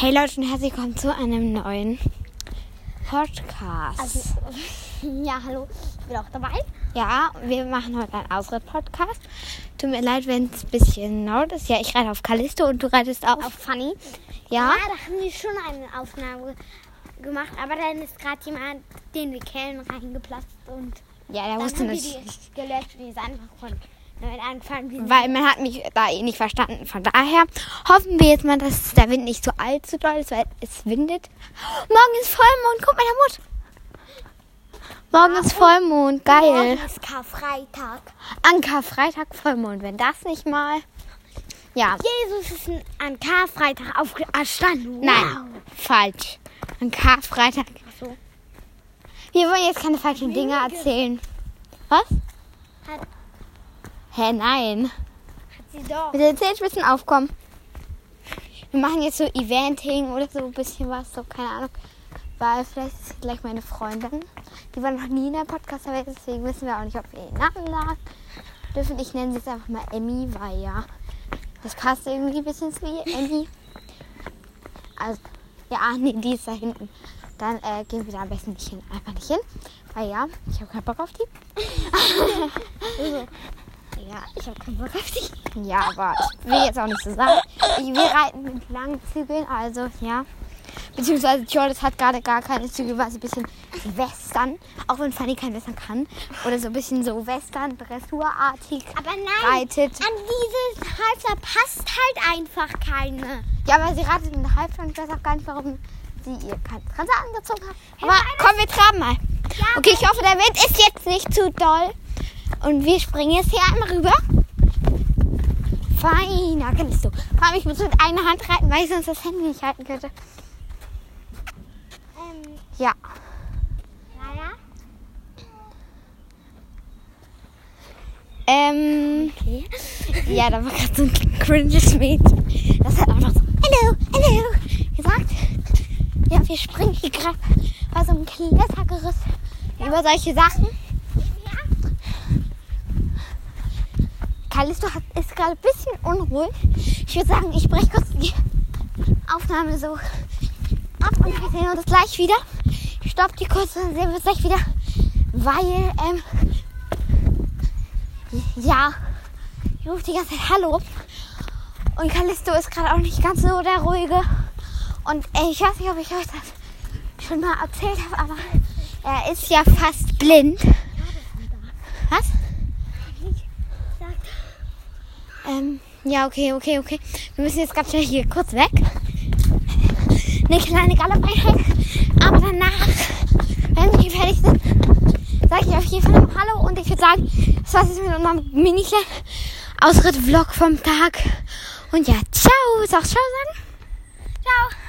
Hey Leute und herzlich willkommen zu einem neuen Podcast. Also, ja, hallo, ich bin auch dabei. ja, wir machen heute einen Ausritt-Podcast. Tut mir leid, wenn es ein bisschen laut ist. Ja, ich reite auf Callisto und du reitest auf. Auf Funny. ja? Ja, da haben die schon eine Aufnahme gemacht, aber dann ist gerade jemand den wir kennen reingeplatzt und Ja, der wusste nicht. die gelöscht und die ist einfach von neu angefangen. Die Weil man hat mich da eh nicht verstanden. Von daher hoffen wir jetzt mal, dass der Wind nicht so allzu doll ist, weil es windet. Morgen ist Vollmond. Guck mal, der Mut. Morgen ist Vollmond. Geil. Morgen ist Karfreitag. An Karfreitag Vollmond. Wenn das nicht mal... Ja. Jesus ist an Karfreitag auferstanden. Nein, falsch. An Karfreitag. Ach so. Wir wollen jetzt keine falschen Dinge erzählen. Was? Hat, Hä, nein. hat sie doch. Mit den Zehenspitzen aufkommen. Wir machen jetzt so Eventing oder so ein bisschen was, so keine Ahnung. Weil vielleicht ist sie gleich meine Freundin. Die war noch nie in der podcast -Welt, deswegen wissen wir auch nicht, ob wir ihren Namen sagen dürfen. Ich nenne sie jetzt einfach mal Emmy, weil ja, das passt irgendwie ein bisschen zu ihr. Emmy. Also, ja, ah, nee, die ist da hinten. Dann äh, gehen wir da am besten nicht hin. Einfach nicht hin. Weil ja, ich habe keinen Bock auf die. Ja, ich habe keinen Bock auf dich. Ja, aber ich will jetzt auch nicht so sagen. Wir reiten mit langen Zügeln, also ja. Beziehungsweise Jordis hat gerade gar keine Zügel, weil sie ein bisschen Western, auch wenn Fanny kein Western kann, oder so ein bisschen so Western, Dressurartig Aber nein, reitet. an dieses Halter passt halt einfach keine. Ja, aber sie reitet in der Halbstunde. Ich weiß auch gar nicht, warum sie ihr keine Transe angezogen hat. Aber komm, wir traben mal. Okay, ich hoffe, der Wind ist jetzt nicht zu doll. Und wir springen jetzt hier einmal rüber. Feiner, kannst du. Vor allem, ich muss mit einer Hand reiten, weil ich sonst das Handy nicht halten könnte. Ähm, Ja. naja. Ähm, Okay. ja, da war gerade so ein cringes Mädchen. Das hat einfach so, hallo, hallo, gesagt. Ja, wir springen hier gerade bei so einem Klettergerüst über solche Sachen. Callisto hat, ist gerade ein bisschen unruhig. Ich würde sagen, ich breche kurz die Aufnahme so ab und wir sehen uns gleich wieder. Ich stopp die kurz und dann sehen wir uns gleich wieder. Weil, ähm, ja, ich rufe die ganze Zeit Hallo. Und Callisto ist gerade auch nicht ganz so der Ruhige. Und äh, ich weiß nicht, ob ich euch das schon mal erzählt habe, aber er ist ja fast blind. Was? Ähm, ja, okay, okay, okay. Wir müssen jetzt ganz schnell hier kurz weg. Eine kleine Galoppeinheit. Aber danach, wenn wir fertig sind, sage ich auf jeden Fall noch Hallo. Und ich würde sagen, das war's jetzt mit unserem mini Ausritt-Vlog vom Tag. Und ja, ciao. Sag ciao sagen. Ciao.